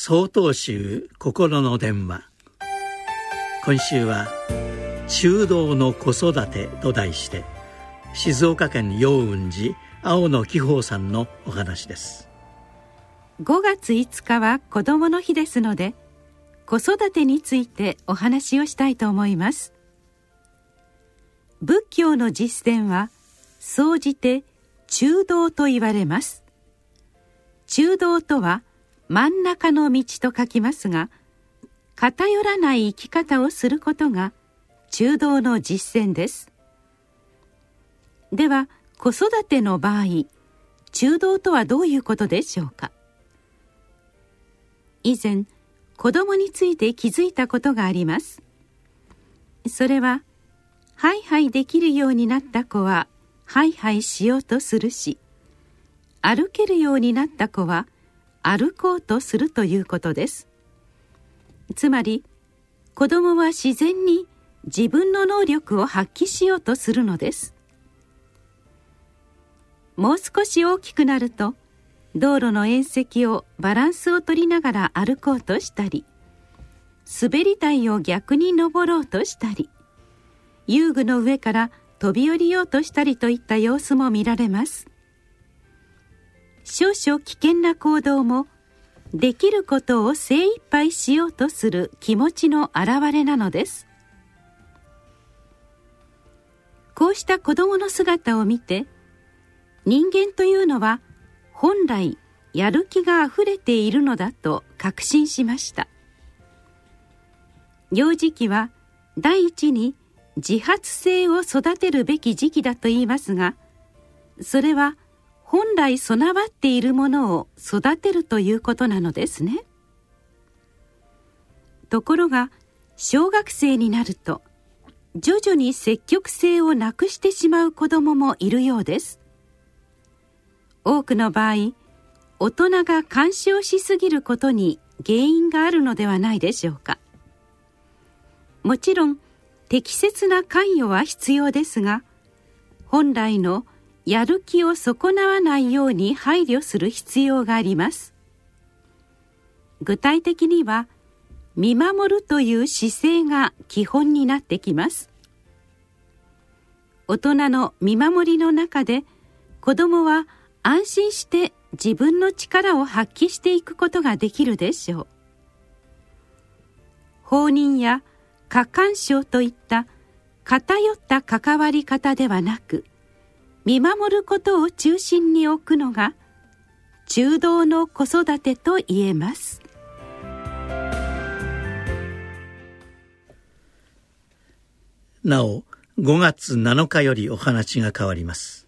総統集心の電話。今週は中道の子育てと題して静岡県陽雲寺青野紀宝さんのお話です。5月5日は子どもの日ですので子育てについてお話をしたいと思います。仏教の実践は総じて中道と言われます。中道とは真ん中の道と書きますが偏らない生き方をすることが中道の実践です。では子育ての場合中道とはどういうことでしょうか？以前子供について気づいたことがあります。それはハイハイできるようになった子はハイハイしようとするし歩けるようになった子は歩こうとするということです。つまり子供は自然に自分の能力を発揮しようとするのです。もう少し大きくなると道路の縁石をバランスを取りながら歩こうとしたり滑り台を逆に登ろうとしたり遊具の上から飛び降りようとしたりといった様子も見られます。少々危険な行動もできることを精一杯しようとする気持ちの表れなのです。こうした子供の姿を見て人間というのは本来やる気があふれているのだと確信しました。幼児期は第一に自発性を育てるべき時期だと言いますがそれは本来備わっているものを育てるということなのですね。ところが小学生になると徐々に積極性をなくしてしまう子どももいるようです。多くの場合大人が干渉しすぎることに原因があるのではないでしょうか。もちろん適切な関与は必要ですが本来のやる気を損なわないように配慮する必要があります。具体的には見守るという姿勢が基本になってきます。大人の見守りの中で子どもは安心して自分の力を発揮していくことができるでしょう。放任や過干渉といった偏った関わり方ではなく見守ることを中心に置くのが中道の子育てと言えます。なお5月7日よりお話が変わります。